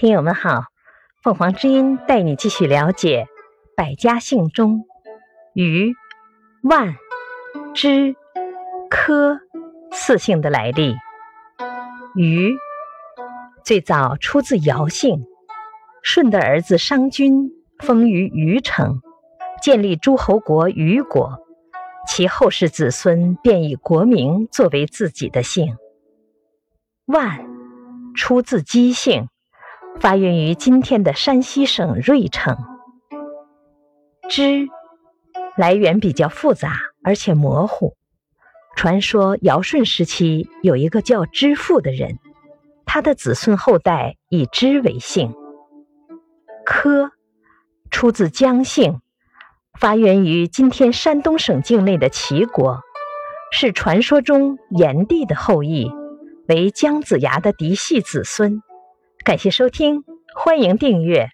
听友们好，凤凰之音带你继续了解百家姓中于、万、之、科四姓的来历。于最早出自尧姓，舜的儿子商均封于虞城，建立诸侯国虞国，其后世子孙便以国名作为自己的姓。万出自姬姓。发源于今天的山西省芮城。支来源比较复杂，而且模糊。传说尧舜时期有一个叫支父的人，他的子孙后代以支为姓。柯出自姜姓，发源于今天山东省境内的齐国，是传说中炎帝的后裔，为姜子牙的嫡系子孙。感谢收听，欢迎订阅。